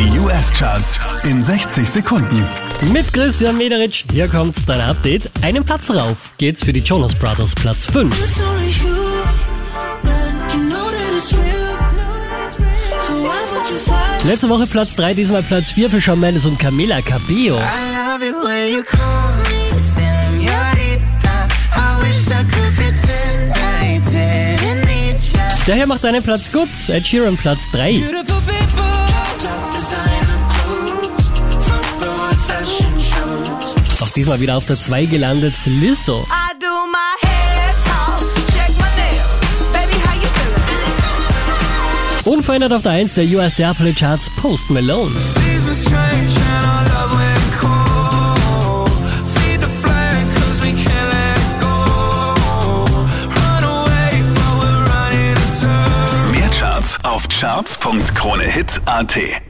Die US-Charts in 60 Sekunden. Mit Christian Mederitsch, hier kommt dein Update. Einen Platz rauf geht's für die Jonas Brothers, Platz 5. It's only you, man. You know that it's real. So why would you fight? Letzte Woche Platz 3, diesmal Platz 4 für Shawn Mendes und Camila Cabello. Daher macht einen Platz gut, Ed Sheeran Platz 3. diesmal wieder auf der 2 gelandet, Lizzo. Unverändert auf der 1 der US Airplay Charts, Post Malone. Mehr Charts auf charts.kronehit.at